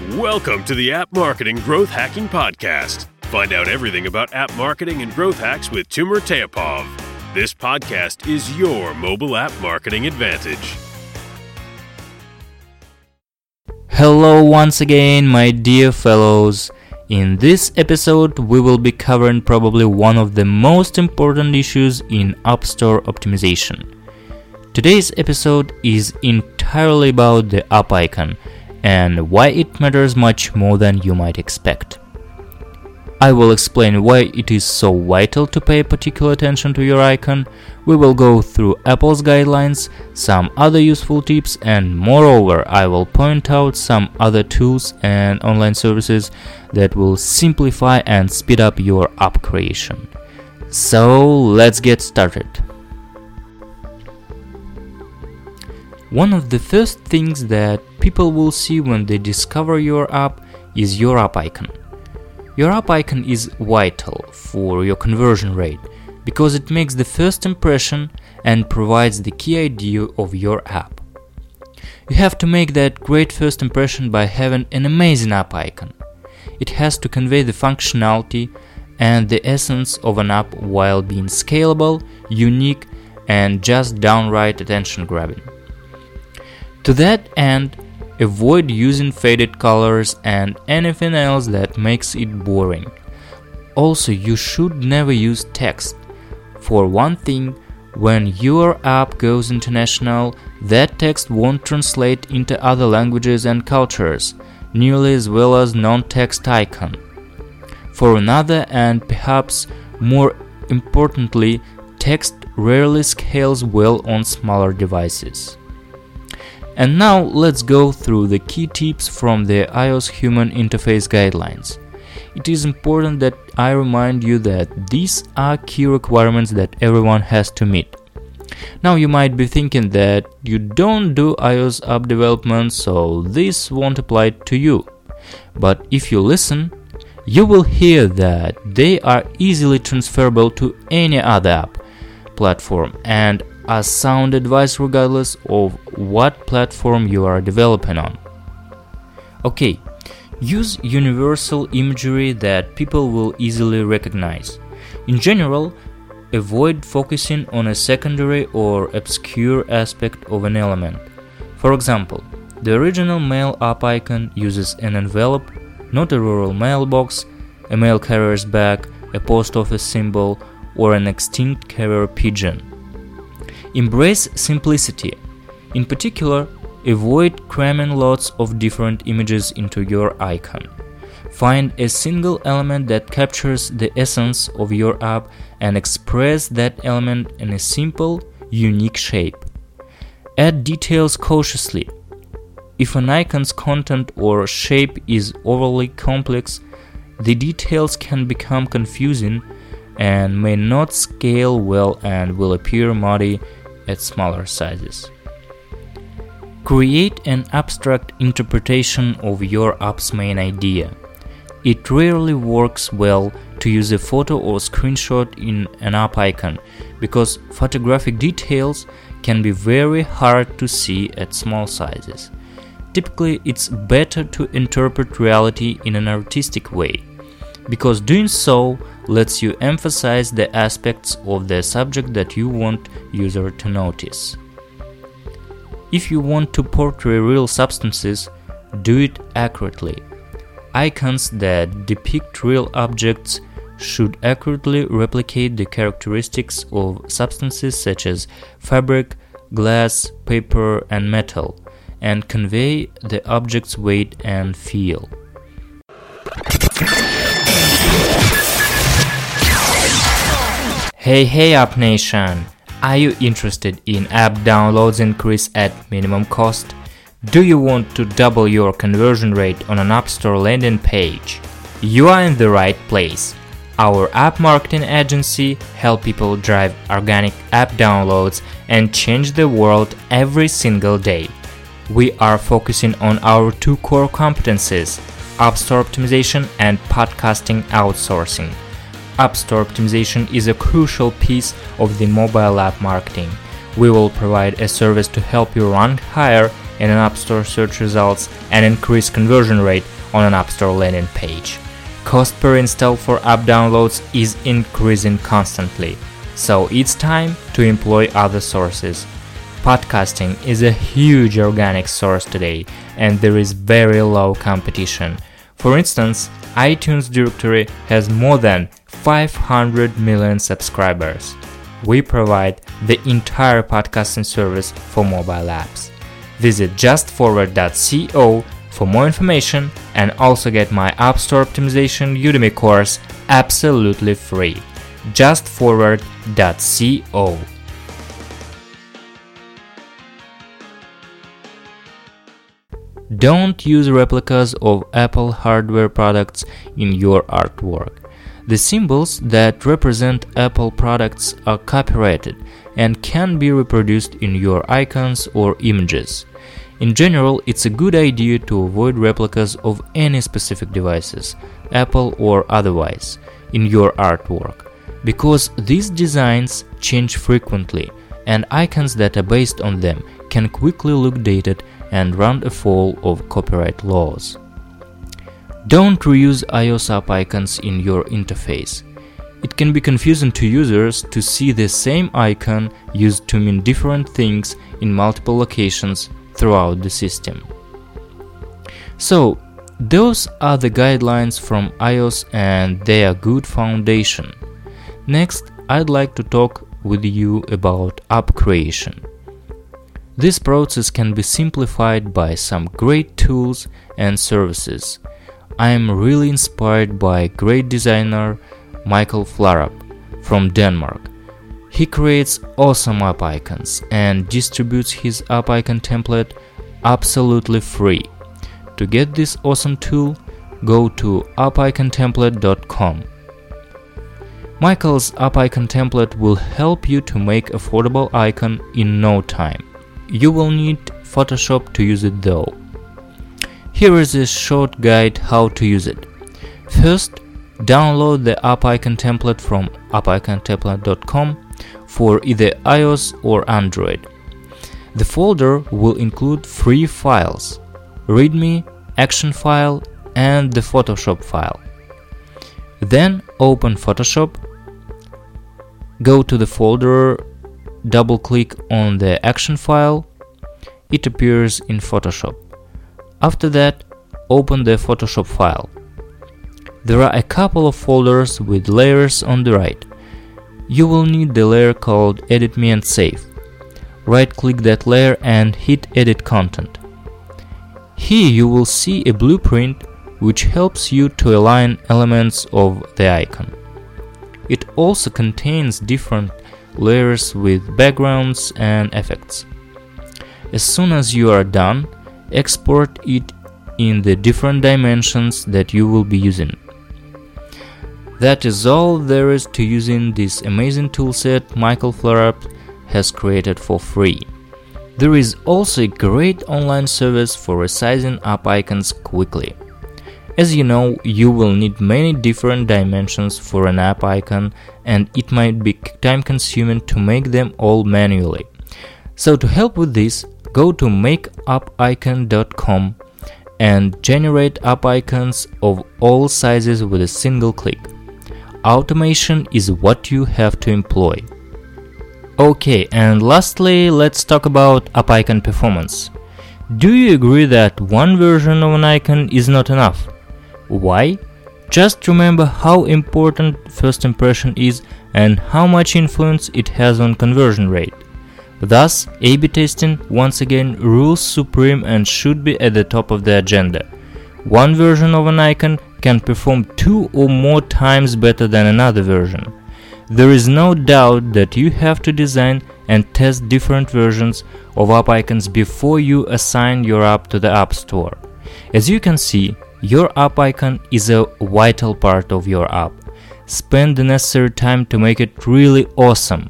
Welcome to the App Marketing Growth Hacking Podcast. Find out everything about app marketing and growth hacks with Timur Teapov. This podcast is your mobile app marketing advantage. Hello once again, my dear fellows. In this episode, we will be covering probably one of the most important issues in App Store optimization. Today's episode is entirely about the app icon and why it matters much more than you might expect. I will explain why it is so vital to pay particular attention to your icon. We will go through Apple's guidelines, some other useful tips, and moreover, I will point out some other tools and online services that will simplify and speed up your app creation. So, let's get started. One of the first things that people will see when they discover your app is your app icon. Your app icon is vital for your conversion rate because it makes the first impression and provides the key idea of your app. You have to make that great first impression by having an amazing app icon. It has to convey the functionality and the essence of an app while being scalable, unique, and just downright attention grabbing. To that end, avoid using faded colors and anything else that makes it boring. Also, you should never use text. For one thing, when your app goes international, that text won't translate into other languages and cultures, nearly as well as non text icon. For another, and perhaps more importantly, text rarely scales well on smaller devices. And now let's go through the key tips from the iOS Human Interface Guidelines. It is important that I remind you that these are key requirements that everyone has to meet. Now you might be thinking that you don't do iOS app development, so this won't apply to you. But if you listen, you will hear that they are easily transferable to any other app platform and are sound advice regardless of what platform you are developing on. Okay, use universal imagery that people will easily recognize. In general, avoid focusing on a secondary or obscure aspect of an element. For example, the original mail app icon uses an envelope, not a rural mailbox, a mail carrier's bag, a post office symbol, or an extinct carrier pigeon. Embrace simplicity. In particular, avoid cramming lots of different images into your icon. Find a single element that captures the essence of your app and express that element in a simple, unique shape. Add details cautiously. If an icon's content or shape is overly complex, the details can become confusing and may not scale well and will appear muddy at smaller sizes. Create an abstract interpretation of your app's main idea. It rarely works well to use a photo or screenshot in an app icon because photographic details can be very hard to see at small sizes. Typically, it's better to interpret reality in an artistic way because doing so lets you emphasize the aspects of the subject that you want user to notice. If you want to portray real substances, do it accurately. Icons that depict real objects should accurately replicate the characteristics of substances such as fabric, glass, paper, and metal, and convey the object's weight and feel. Hey hey App Nation! Are you interested in app downloads increase at minimum cost? Do you want to double your conversion rate on an App Store landing page? You are in the right place. Our app marketing agency help people drive organic app downloads and change the world every single day. We are focusing on our two core competencies, App Store optimization and podcasting outsourcing. App Store optimization is a crucial piece of the mobile app marketing. We will provide a service to help you rank higher in an App Store search results and increase conversion rate on an App Store landing page. Cost per install for app downloads is increasing constantly, so it's time to employ other sources. Podcasting is a huge organic source today, and there is very low competition. For instance, iTunes directory has more than 500 million subscribers. We provide the entire podcasting service for mobile apps. Visit justforward.co for more information and also get my App Store Optimization Udemy course absolutely free. justforward.co Don't use replicas of Apple hardware products in your artwork. The symbols that represent Apple products are copyrighted and can be reproduced in your icons or images. In general, it's a good idea to avoid replicas of any specific devices, Apple or otherwise, in your artwork, because these designs change frequently and icons that are based on them can quickly look dated and run afoul of copyright laws. Don't reuse iOS app icons in your interface. It can be confusing to users to see the same icon used to mean different things in multiple locations throughout the system. So, those are the guidelines from iOS and they are good foundation. Next, I'd like to talk with you about app creation. This process can be simplified by some great tools and services. I am really inspired by great designer Michael Flarup from Denmark. He creates awesome app icons and distributes his app icon template absolutely free. To get this awesome tool, go to appicontemplate.com. Michael's app icon template will help you to make affordable icon in no time. You will need Photoshop to use it though. Here is a short guide how to use it. First, download the app icon template from appicontemplate.com for either iOS or Android. The folder will include three files README, Action file, and the Photoshop file. Then open Photoshop, go to the folder double click on the action file, it appears in Photoshop. After that, open the Photoshop file. There are a couple of folders with layers on the right. You will need the layer called Edit Me and Save. Right click that layer and hit Edit Content. Here you will see a blueprint which helps you to align elements of the icon. It also contains different layers with backgrounds and effects. As soon as you are done, export it in the different dimensions that you will be using. That is all there is to using this amazing toolset Michael Flarup has created for free. There is also a great online service for resizing app icons quickly. As you know, you will need many different dimensions for an app icon and it might be time consuming to make them all manually. So to help with this, go to makeappicon.com and generate app icons of all sizes with a single click. Automation is what you have to employ. Okay, and lastly, let's talk about app icon performance. Do you agree that one version of an icon is not enough? Why? Just remember how important first impression is and how much influence it has on conversion rate. Thus, A-B testing once again rules supreme and should be at the top of the agenda. One version of an icon can perform two or more times better than another version. There is no doubt that you have to design and test different versions of app icons before you assign your app to the App Store. As you can see, your app icon is a vital part of your app. Spend the necessary time to make it really awesome.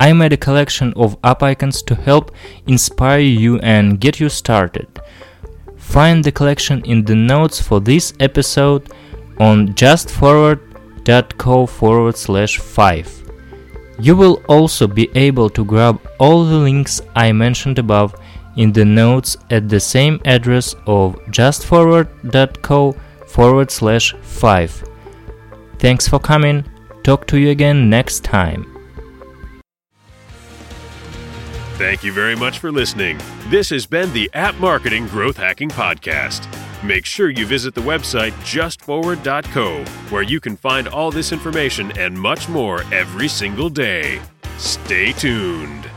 I made a collection of app icons to help inspire you and get you started. Find the collection in the notes for this episode on justforward.co forward slash 5. You will also be able to grab all the links I mentioned above in the notes at the same address of justforward.co forward slash 5. Thanks for coming. Talk to you again next time. Thank you very much for listening. This has been the App Marketing Growth Hacking Podcast. Make sure you visit the website justforward.co, where you can find all this information and much more every single day. Stay tuned.